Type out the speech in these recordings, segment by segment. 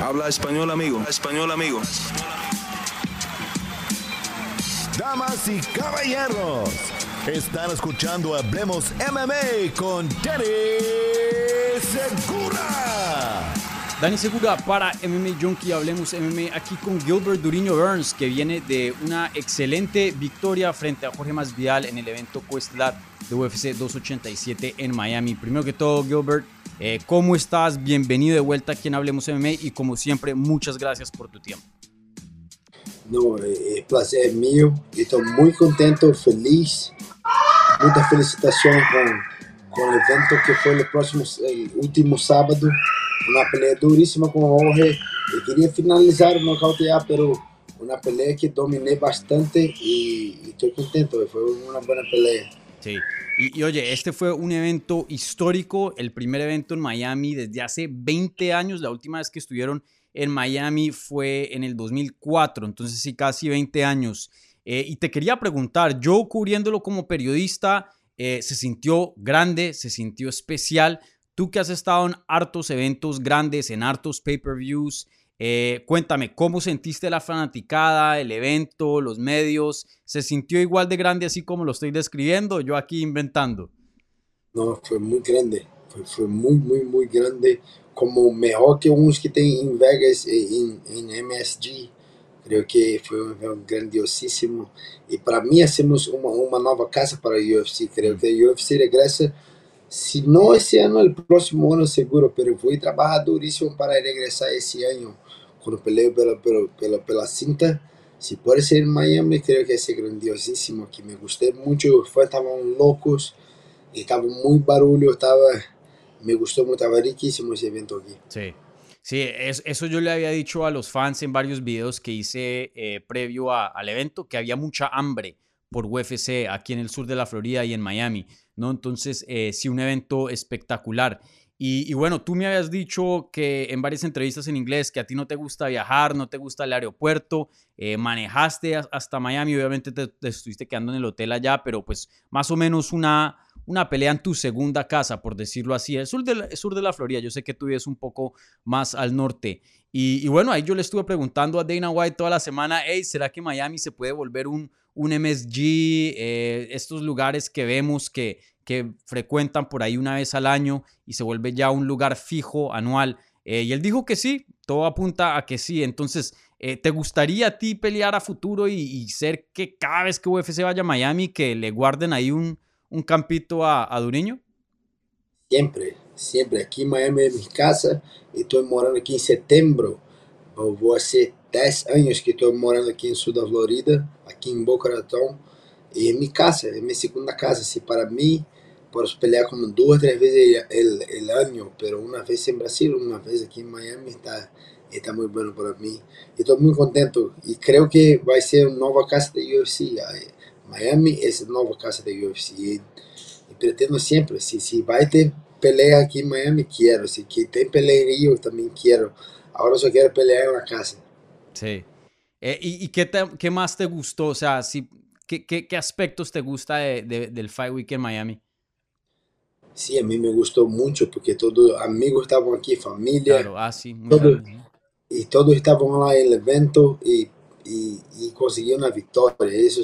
Habla español, amigo. Español, amigo. Damas y caballeros, están escuchando Hablemos MMA con Danny Segura. Dani Segura para MMA Junkie, hablemos MMA aquí con Gilbert Duriño Burns, que viene de una excelente victoria frente a Jorge Masvidal en el evento Questlat de UFC 287 en Miami. Primero que todo, Gilbert, eh, ¿cómo estás? Bienvenido de vuelta aquí en Hablemos MMA y como siempre, muchas gracias por tu tiempo. No, el placer es mío. Estoy muy contento, feliz. Muchas felicitaciones con, con el evento que fue el próximo, el último sábado. Una pelea durísima con Jorge. Y quería finalizar, nocautear, pero una pelea que dominé bastante y, y estoy contento. Fue una buena pelea. Sí. Y, y, oye, este fue un evento histórico, el primer evento en Miami desde hace 20 años. La última vez que estuvieron en Miami fue en el 2004, entonces sí, casi 20 años. Eh, y te quería preguntar, yo cubriéndolo como periodista, eh, se sintió grande, se sintió especial. Tú que has estado en hartos eventos grandes, en hartos pay-per-views, eh, cuéntame, ¿cómo sentiste la fanaticada, el evento, los medios? ¿Se sintió igual de grande así como lo estoy describiendo? Yo aquí inventando. No, fue muy grande, fue, fue muy, muy, muy grande, como mejor que unos que tem en Vegas, en, en MSG. Creo que foi um evento grandiosíssimo. E para mim, hacemos uma, uma nova casa para UFC. Creio que UFC regressa, se não esse ano, o próximo ano seguro, pero vou trabalhar duríssimo para regressar esse ano, quando peleio pela, pela, pela, pela cinta. Se pode ser em Miami, creio que vai ser grandiosíssimo aqui. Me gostei muito, os fãs estavam loucos, estava muito barulho, estava... Me gustó mucho, estaba riquísimo ese evento aquí. Sí. Sí, es, eso yo le había dicho a los fans en varios videos que hice eh, previo al evento, que había mucha hambre por UFC aquí en el sur de la Florida y en Miami, ¿no? Entonces, eh, sí, un evento espectacular. Y, bueno, tú me habías dicho que en varias entrevistas en inglés que a ti no te gusta viajar, no te gusta el aeropuerto, eh, manejaste hasta Miami, obviamente te, te estuviste quedando en el hotel allá, pero pues más o menos una una pelea en tu segunda casa, por decirlo así, el sur de la, sur de la Florida. Yo sé que tú vives un poco más al norte. Y, y, bueno, ahí yo le estuve preguntando a Dana White toda la semana, hey, ¿será que Miami se puede volver un, un MSG? Eh, estos lugares que vemos que, que frecuentan por ahí una vez al año y se vuelve ya un lugar fijo, anual. Eh, y él dijo que sí, todo apunta a que sí. Entonces, eh, ¿te gustaría a ti pelear a futuro y, y ser que cada vez que UFC vaya a Miami, que le guarden ahí un un campito a, a Duriño? Siempre, siempre. Aquí en Miami es mi casa y estoy morando aquí en septiembre. Voy a hacer 10 años que estoy morando aquí en Sur de Florida, aquí en Boca Raton. Y es mi casa, es mi segunda casa. Si para mí, puedo pelear como dos o tres veces el, el, año, pero una vez en Brasil, una vez aquí en Miami, está, está muy bueno para mí. Y estoy muy contento y creo que va a ser una nueva casa de UFC. Miami es nueva casa de UFC y, pretendo siempre, si, si va a ter pelea aquí en Miami, quiero, si tem pelea en Rio, también quiero. Ahora solo quiero pelear en la casa. Sí. Eh, ¿Y, y qué, te, qué, más te gustó? O sea, si, ¿qué, qué, qué aspectos te gusta de, de, del Fight Week en Miami? Sí, a mí me gustó mucho porque todos amigos estaban aquí, familia. Claro, ah, sí. Muy y todos estaban en el evento y e, e conseguir uma vitória. Isso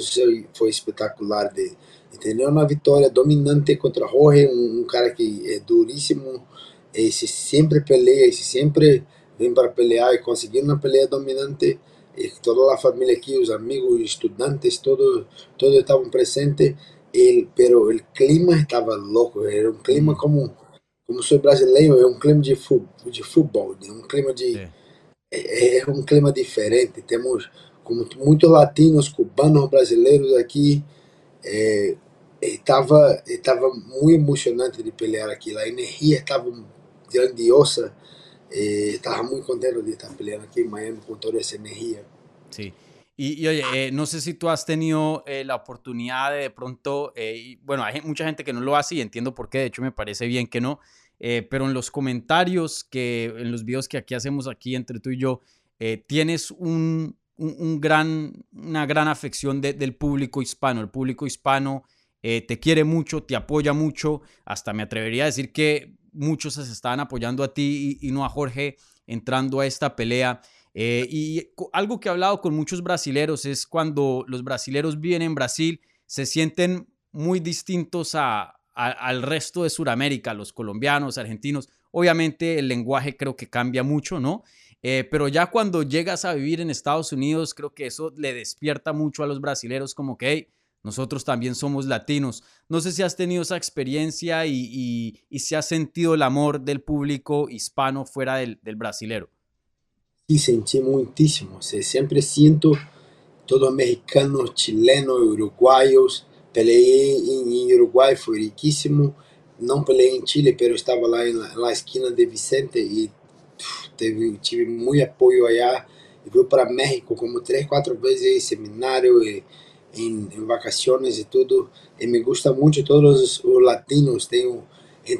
foi espetacular de, de ter uma vitória dominante contra Jorge, um, um, cara que é duríssimo, e se sempre peleia, e se sempre vem para pelear e conseguir uma peleia dominante. E toda a família aqui, os amigos, estudantes, todos todos estavam presentes, el, pero o clima estava louco, era um clima como como sou brasileiro, é um clima de, fu de futebol, um clima de é, é um clima diferente. Temos como muitos latinos, cubanos, brasileiros aqui, é, estava estava muito emocionante de pelear aqui. A energia estava grandiosa. estaba muy contento de estar peleando aquí en Miami con toda esa energía. Sí. Y, y oye, eh, no sé si tú has tenido eh, la oportunidad de de pronto, eh, bueno, hay mucha gente que no lo hace y entiendo por qué, de hecho me parece bien que no, pero en los comentarios, que en los videos que aquí hacemos aquí entre tú y yo, tienes un, un, gran, una gran afección de, del público hispano. El público hispano eh, te quiere mucho, te apoya mucho, hasta me atrevería a decir que muchos se estaban apoyando a ti y, y no a Jorge entrando a esta pelea. Eh, y algo que he hablado con muchos brasileros es cuando los brasileros viven en Brasil, se sienten muy distintos a, al resto de Sudamérica, los colombianos, argentinos. Obviamente el lenguaje creo que cambia mucho, ¿no? Eh, pero ya cuando llegas a vivir en Estados Unidos, creo que eso le despierta mucho a los brasileros como que, nosotros también somos latinos. No sé si has tenido esa experiencia y, si has sentido el amor del público hispano fuera del, del brasilero. Sí, sentí muchísimo. Siempre siento todos mexicanos, chilenos, uruguayos. Peleé en Uruguay, fue riquísimo. No peleé en Chile, pero estaba lá en la, esquina de Vicente y teve, tive muy apoyo allá. Y fui para México como tres, cuatro veces, seminario. Y, em, em, vacaciones e tudo. E me gusta muito todos os, os latinos. Tenho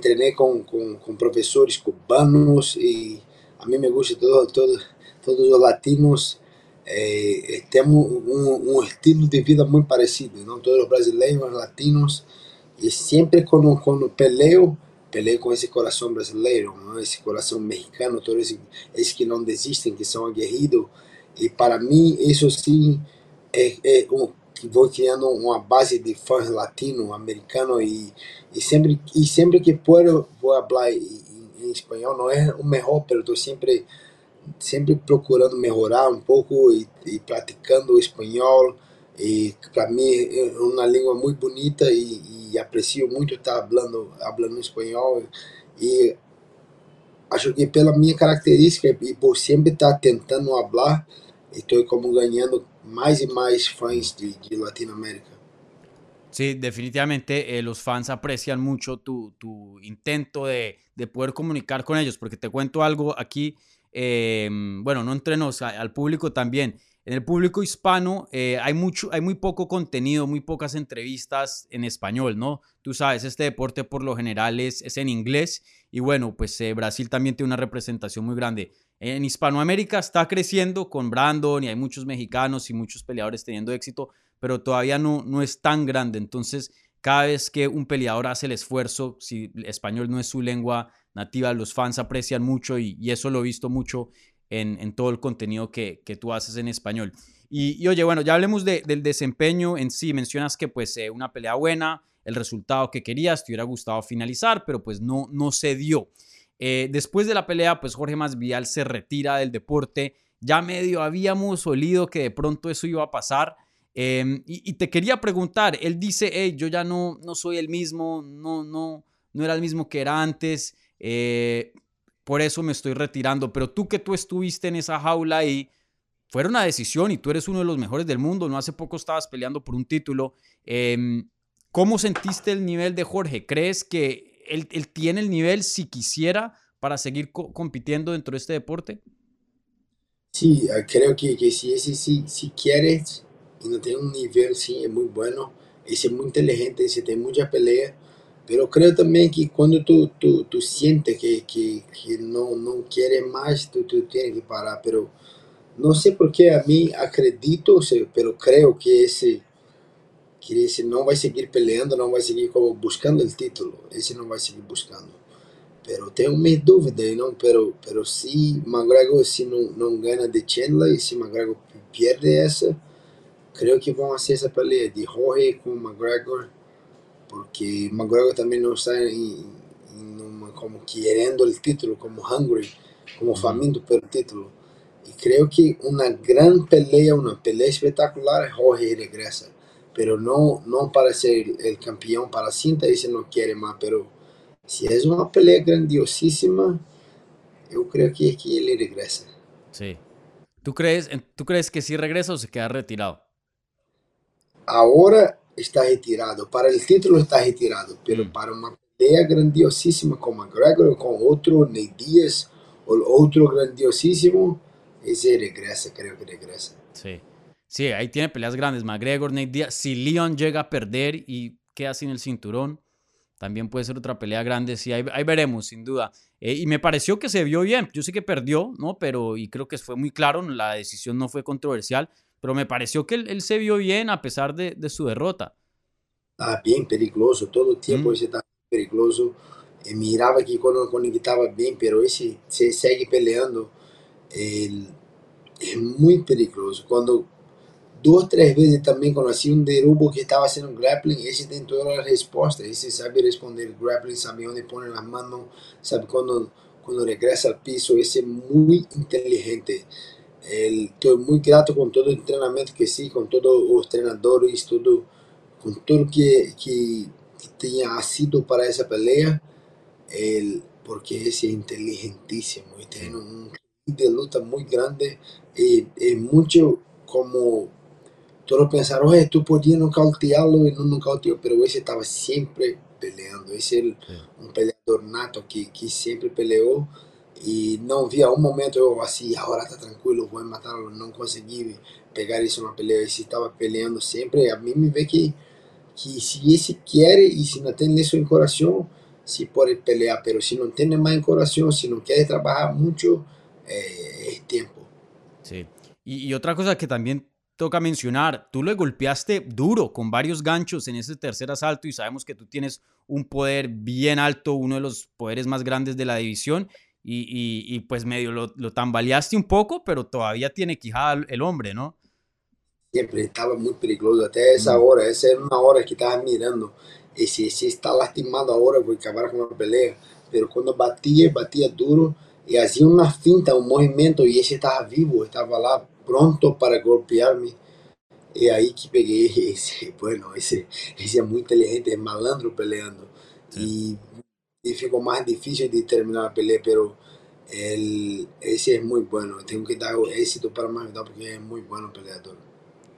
treinei com, com, com, professores cubanos e a mim me gusta todo, todo, todos os latinos. É, temos um, um, estilo de vida muito parecido, não todos os brasileiros, latinos. E sempre quando, quando peleo, peleo com esse coração brasileiro, não? esse coração mexicano, todos esses, que não desistem, que são aguerridos. E para mim, isso sim é, é um, vou criando uma base de fãs latino, americano e, e sempre e sempre que puedo vou falar em, em espanhol. Não é o melhor, mas estou sempre sempre procurando melhorar um pouco e, e praticando o espanhol. E para mim é uma língua muito bonita e, e aprecio muito estar falando falando espanhol e acho que pela minha característica e por sempre estar tentando falar, estou como ganhando más y más fans de, de Latinoamérica. Sí, definitivamente eh, los fans aprecian mucho tu, tu intento de, de, poder comunicar con ellos, porque te cuento algo aquí, eh, bueno, no entre nos, al público también. En el público hispano eh, hay, mucho, hay muy poco contenido, muy pocas entrevistas en español, ¿no? Tú sabes, este deporte por lo general es, es en inglés y bueno, pues Brasil también tiene una representación muy grande. En Hispanoamérica está creciendo con Brandon y hay muchos mexicanos y muchos peleadores teniendo éxito, pero todavía no, no es tan grande. Entonces, cada vez que un peleador hace el esfuerzo, si el español no es su lengua nativa, los fans aprecian mucho y, eso lo he visto mucho en, todo el contenido que, tú haces en español. Y, oye, bueno, ya hablemos del desempeño en sí. Mencionas que pues eh, una pelea buena, el resultado que querías, te hubiera gustado finalizar, pero pues no, no se dio. Eh, después de la pelea, pues Jorge Masvidal se retira del deporte. Ya medio habíamos olido que de pronto eso iba a pasar. Em, y, te quería preguntar, él dice, hey, yo ya no, no soy el mismo, no, no, no era el mismo que era antes, eh, por eso me estoy retirando. Pero tú que tú estuviste en esa jaula y fue una decisión y tú eres uno de los mejores del mundo, no hace poco estabas peleando por un título. Em, ¿Cómo sentiste el nivel de Jorge? ¿Crees que él, tiene el nivel, si quisiera, para seguir compitiendo dentro de este deporte? Sí, ah, creo que, que si, ese, si, si quieres y no tiene un nivel, sí, es muy bueno, es muy inteligente, ese tiene mucha pelea, pero creo también que cuando tú, tú, tú sientes que, que, que, no, no quieres más, tú, tú tienes que parar, pero no sé por qué a mí acredito, pero creo que ese que esse não vai seguir peleando, não vai seguir como buscando o título, esse não vai seguir buscando. Pero tenho minhas dúvidas, não? Pero, pero se McGregor se não, não ganha de Chandler e se McGregor perde essa, creio que vão fazer essa pelea de Jorge com McGregor, porque McGregor também não está em uma, como querendo o título, como hungry, como faminto pelo título. E creio que uma grande pelea, uma pelea espetacular, Jorge regressa pero no, no para ser el campeón para cinta, ese no quiere más, pero si es una pelea grandiosísima, yo creo que, que él regresa. Sí. ¿Tú crees, ¿Tú crees que sí regresa o se queda retirado? Ahora está retirado, para el título está retirado, pero mm. para una pelea grandiosísima con McGregor o con otro Ney Díaz o otro grandiosísimo, ese regresa, creo que regresa. Sí. Sí, ahí tiene peleas grandes. McGregor, Nate Diaz. Si Leon llega a perder y queda sin el cinturón, también puede ser otra pelea grande. Sí, ahí, veremos, sin duda. Eh, y me pareció que se vio bien. Yo sé que perdió, ¿no? Pero, y creo que fue muy claro, la decisión no fue controversial, pero me pareció que él, se vio bien a pesar de, su derrota. Ah, bien peligroso. Todo el tiempo mm. ese estaba peligroso. Eh, miraba que cuando estaba bien, pero ese se sigue peleando el- es muy peligroso. Cuando dos, tres veces también conocí un derubo que estaba haciendo grappling, ese tiene todas las respuestas, ese sabe responder grappling, sabe dónde pone las manos, sabe cuando, cuando regresa al piso, ese es muy inteligente. El- estoy muy grato con todo el entrenamiento que sí, con todos los entrenadores, todo, con todo que, que, que tenía sido para esa pelea, el, porque es inteligentísimo y tiene un de luta muy grande y es mucho como todos pensaron, oye, tú podías nocautearlo y no nocauteó, pero ese estaba siempre peleando, ese es un peleador nato que, que siempre peleó y no había un momento yo así, ahora está tranquilo, voy a matarlo, no conseguí pegar eso en una pelea, ese estaba peleando siempre, a mí me ve que, que si ese quiere y si no tiene eso en corazón, sí puede pelear, pero si no tiene más en corazón, si no quiere trabajar mucho, eh, es tiempo. Sí. Y otra cosa que también toca mencionar, tú le golpeaste duro con varios ganchos en ese tercer asalto y sabemos que tú tienes un poder bien alto, uno de los poderes más grandes de la división y, y- y, pues medio lo, lo tambaleaste un poco, pero todavía tiene quijada el- hombre, ¿no? Siempre estaba muy peligroso, até esa hora, esa era una hora que estaba mirando, y si, si está lastimado ahora voy a acabar con la pelea, pero cuando batía, batía duro, y hacía una finta, un movimiento, y ese estaba vivo, estaba lá pronto para golpearme, y ahí que pegué ese, bueno, ese, ese es muy inteligente, es malandro peleando, y, y ficou más difícil de terminar la pelea, pero el, ese es muy bueno, tengo que dar éxito para más porque es muy bueno peleador.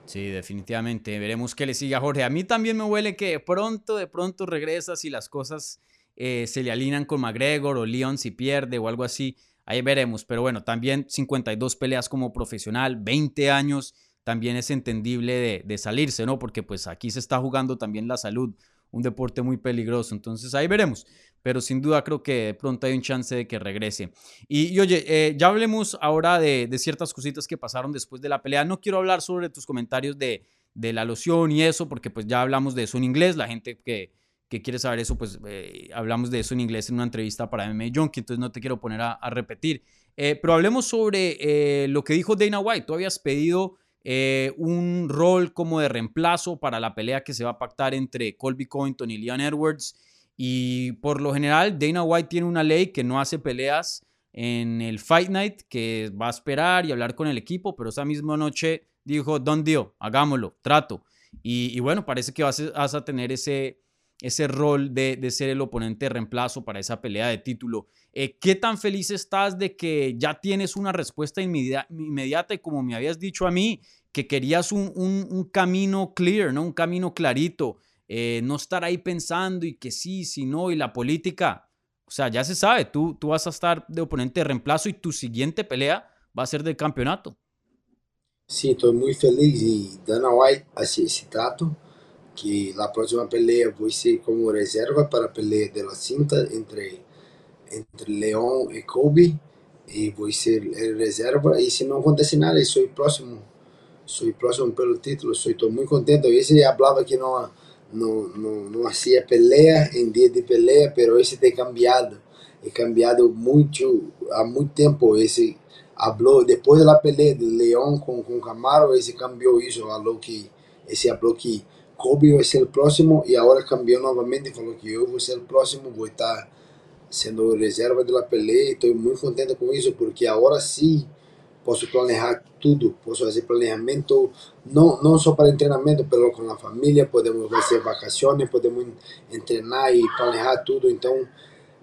Sí, definitivamente. Veremos qué le sigue a Jorge. A mí también me huele que de pronto, de pronto regresa si las cosas eh, se le alinean con McGregor o Leon si pierde o algo así. Ahí veremos. Pero bueno, también 52 peleas como profesional, 20 años, también es entendible de, de salirse, ¿no? Porque pues aquí se está jugando también la salud, un deporte muy peligroso. Entonces ahí veremos. Pero sin duda creo que de pronto hay un chance de que regrese. Y, oye, eh, ya hablemos ahora de, ciertas cositas que pasaron después de la pelea. No quiero hablar sobre tus comentarios de, de la loción y eso, porque pues ya hablamos de eso en inglés. La gente que, que quiere saber eso, pues eh, hablamos de eso en inglés en una entrevista para MMA Junkie, entonces no te quiero poner a, repetir. Eh, pero hablemos sobre lo que dijo Dana White. Tú habías pedido eh, un rol como de reemplazo para la pelea que se va a pactar entre Colby Covington y Leon Edwards. Y por lo general, Dana White tiene una ley que no hace peleas en el Fight Night, que va a esperar y hablar con el equipo, pero esa misma noche dijo, Don Dio, hagámoslo, trato. Y, bueno, parece que vas vas a tener ese, ese rol de, de, ser el oponente de reemplazo para esa pelea de título. Eh, ¿Qué tan feliz estás de que ya tienes una respuesta inmediata, inmediata y como me habías dicho a mí, que querías un, un, un camino clear, ¿no? un camino clarito? Eh, no estar ahí pensando y que sí, si no, y la política. O sea, ya se sabe, tú, tú vas a estar de oponente de reemplazo y tu siguiente pelea va a ser del campeonato. Sí, estoy muy feliz y Dana White hace ese trato que la próxima pelea voy a ser como reserva para pelear de la cinta entre, entre León y Kobe y voy a ser el reserva y si no acontece nada, soy próximo, soy próximo pelo título, soy todo muy contento. Y ese hablaba que no no, no, no hacía pelea en día de pelea, pero ese te cambiado, he cambiado mucho, a mucho tiempo, ese. Habló, después de la pelea de León con, con Camaro, ese cambió eso, habló que, ese habló que Kobe va a ser el próximo y ahora cambió nuevamente, falou que yo voy a ser el próximo, voy a estar siendo reserva de la pelea, estoy muy contento con eso, porque ahora sí, posso planejar tudo, posso fazer planejamento não não só para treinamento, mas com a família, podemos fazer vacações, podemos treinar e planejar tudo. Então,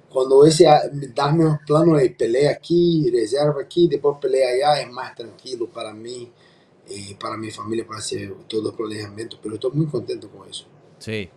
quando esse me dá meu plano é peleia aqui, reserva aqui, depois peleia allá, é mais tranquilo para mim e para minha família para fazer todo o planejamento. Mas estou muito contente com isso. Sí.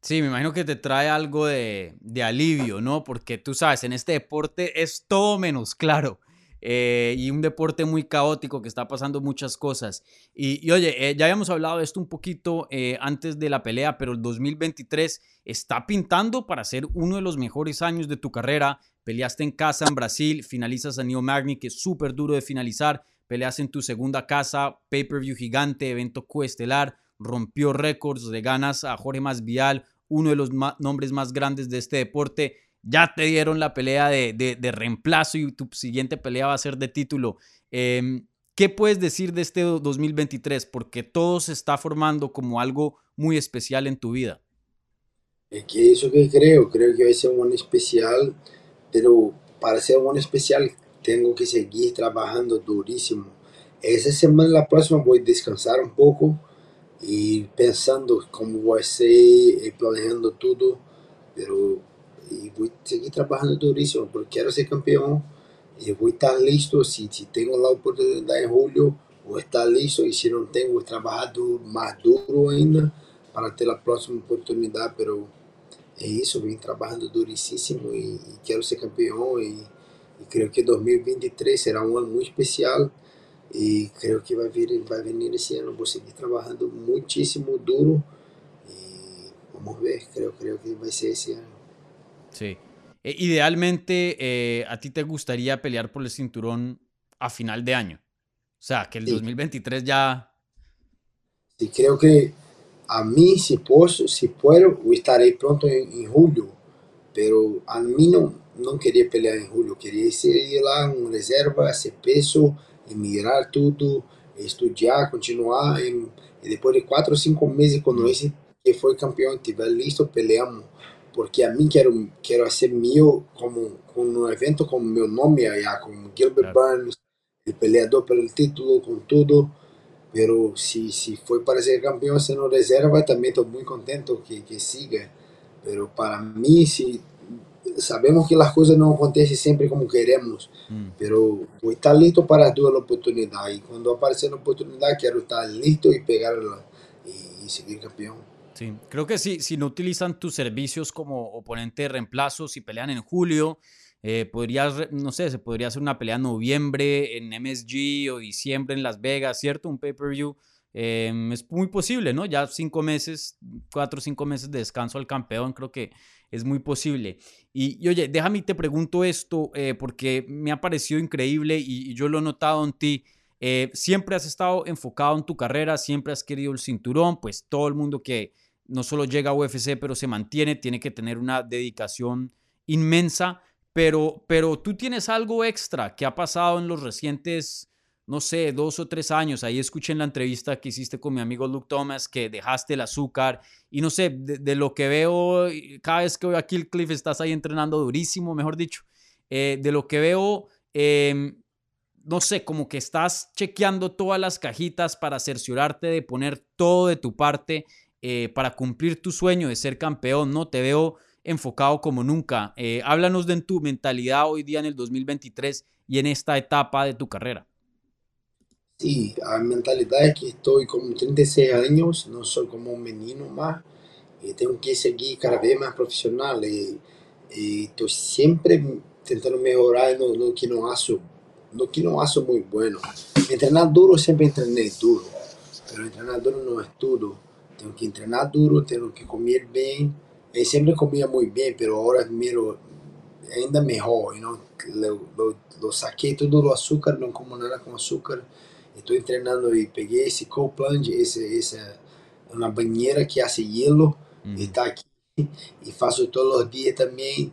Sí, me imagino que te trae algo de, de alivio, ¿no? Porque tú sabes, en este deporte es todo menos claro. Eh, y un deporte muy caótico que está pasando muchas cosas. Y, oye, eh, ya habíamos hablado de esto un poquito eh, antes de la pelea, pero el 2023 está pintando para ser uno de los mejores años de tu carrera. Peleaste en casa en Brasil, finalizas a Neo Magni, que es súper duro de finalizar. Peleas en tu segunda casa, pay-per-view gigante, evento coestelar, rompió récords, le ganas a Jorge Masvial, uno de los nombres más grandes de este deporte. Ya te dieron la pelea de, de, reemplazo y tu siguiente pelea va a ser de título. Em, ¿Qué puedes decir de este 2023? Porque todo se está formando como algo muy especial en tu vida. Es que eso que creo, creo que va a ser un especial, pero para ser un especial tengo que seguir trabajando durísimo. Esa semana, la próxima, voy a descansar un poco y pensando cómo va a ser, eh, planeando todo, pero voy a seguir trabajando durísimo porque quiero ser campeón y voy a estar listo si, si tengo la oportunidad en julio, voy a estar listo. Y si no tengo, voy a trabajar más duro ainda para ter a próxima oportunidade, pero é isso, vim trabalhando duríssimo e, e quero ser campeão. E, e, creio que 2023 será um ano muito especial. E creio que vai vir, vai vir esse ano, vou seguir trabalhando muitíssimo duro. E vamos ver, creio, creio que vai ser esse ano. Sí. E, idealmente, eh, ¿a ti te gustaría pelear por el cinturón a final de año? O sea, que el sí. 2023 ya... Sí, creo que a mí, si puedo, si puedo estaré pronto en, en, julio, pero a mí no, no quería pelear en julio, quería ir lá en reserva, hacer peso, y mirar todo, estudiar, continuar, y, y después de cuatro o cinco meses, cuando ese que foi campeão estiver listo, peleamos, porque a mim quero quero ser meu como com um evento com meu nome allá, com Gilbert claro. Burns, o peleador pelo título, com tudo, Pero si, si fue para ser campeón no reserva, también estoy muy contento que, que siga. Pero para mí, si sabemos que las cosas no acontecen siempre como queremos, mm. pero voy a estar listo para toda la oportunidad. Y cuando aparece la oportunidad, quiero estar listo y pegarla y, y seguir campeón. Sí, creo que sí, si no utilizan tus servicios como oponente de reemplazo, si pelean en julio, eh, podrías, no sé, se podría hacer una pelea en noviembre en MSG o diciembre en Las Vegas, ¿cierto? Un pay-per-view. Em, es muy posible, ¿no? Ya cinco meses, cuatro o cinco meses de descanso al campeón, creo que es muy posible. Y, oye, déjame te pregunto esto, eh, porque me ha parecido increíble y, yo lo he notado en ti. Eh, siempre has estado enfocado en tu carrera, siempre has querido el cinturón, pues todo el mundo que no solo llega a UFC, pero se mantiene, tiene que tener una dedicación inmensa pero, pero tú tienes algo extra que ha pasado en los recientes, no sé, dos o tres años. Ahí escuché en la entrevista que hiciste con mi amigo Luke Thomas que dejaste el azúcar y no sé, de, lo que veo, cada vez que veo a Cliff estás ahí entrenando durísimo, mejor dicho. Eh, de lo que veo, em, no sé, como que estás chequeando todas las cajitas para cerciorarte de poner todo de tu parte eh, para cumplir tu sueño de ser campeón, ¿no? Te veo enfocado como nunca. Eh, háblanos de tu mentalidad hoy día en el 2023 y en esta etapa de tu carrera. Sí, la mentalidad es que estoy con 36 años, no soy como un menino más, y tengo que seguir cada vez más profesional. Y, estoy siempre intentando mejorar en lo, que no hago, lo que no hago muy bueno. Entrenar duro, siempre entrené duro, pero entrenar duro no es todo. Tengo que entrenar duro, tengo que comer bien, Ele sempre comia muito bem, pero agora miro ainda melhor, you know? lo, lo, lo saquei todo o açúcar, não como nada com açúcar. Estou treinando e peguei esse cold plunge, esse, essa uma banheira que hace hielo, mm. e está aqui e faço todos os dias também,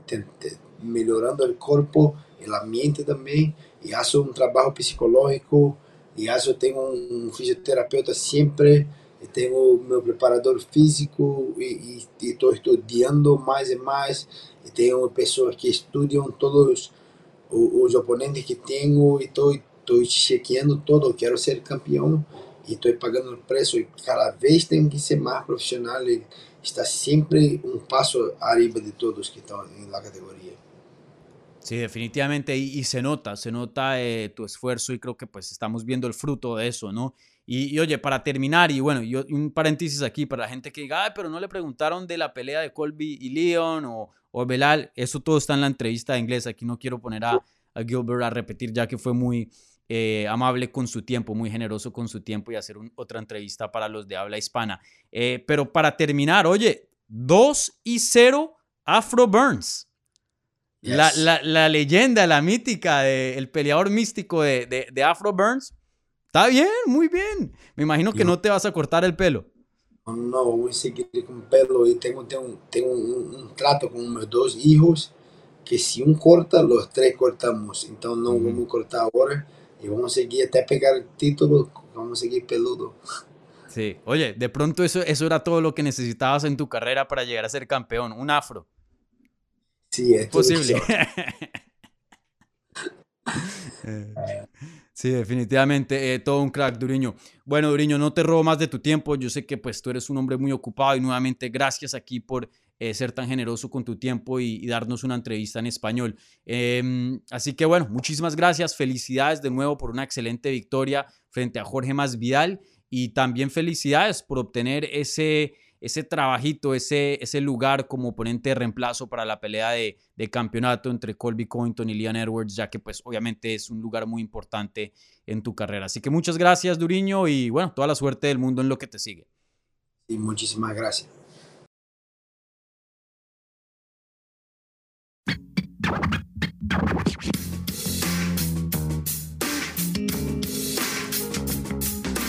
melhorando o corpo, a mente também, e faço um trabalho psicológico, e faço tenho um fisioterapeuta sempre tenho meu preparador físico e estou estudando mais e mais e tenho pessoas que estudam todos os, oponentes que tenho e estou chequeando todo quero ser campeão e estou pagando o preço e cada vez tenho que ser mais profissional e está sempre um passo arriba de todos que estão na categoria Sí, definitivamente, y, se nota, se nota eh, tu esfuerzo y creo que pues estamos viendo el fruto de eso, ¿no? Y, oye, para terminar, y bueno, yo, un paréntesis aquí para la gente que diga, pero no le preguntaron de la pelea de Colby y Leon o, o Belal, eso todo está en la entrevista de inglés, aquí no quiero poner a, a Gilbert a repetir ya que fue muy eh, amable con su tiempo, muy generoso con su tiempo y hacer otra entrevista para los de habla hispana. Eh, pero para terminar, oye, 2 y 0 Afro Burns. La, la, la, leyenda, la mítica, de, el peleador místico de, de, de Afro Burns Está bien, muy bien. Me imagino que no te vas a cortar el pelo. No, voy a seguir con pelo y tengo, tengo, tengo un, un, trato con mis dos hijos que si un corta, los tres cortamos. Entonces no vamos a cortar ahora y vamos a seguir hasta pegar el título, vamos a seguir peludo. Sí, oye, de pronto eso, eso era todo lo que necesitabas en tu carrera para llegar a ser campeón, un afro. Sí, es posible. Sí, definitivamente, eh, todo un crack, Duriño. Bueno, Duriño, no te robo más de tu tiempo. Yo sé que pues tú eres un hombre muy ocupado y nuevamente gracias aquí por eh, ser tan generoso con tu tiempo y, darnos una entrevista en español. Em, así que bueno, muchísimas gracias. Felicidades de nuevo por una excelente victoria frente a Jorge Masvidal y también felicidades por obtener ese ese trabajito, ese, ese lugar como oponente de reemplazo para la pelea de, campeonato entre Colby Covington y Leon Edwards, ya que pues obviamente es un lugar muy importante en tu carrera. Así que muchas gracias, Duriño, y bueno, toda la suerte del mundo en lo que te sigue. Y muchísimas gracias.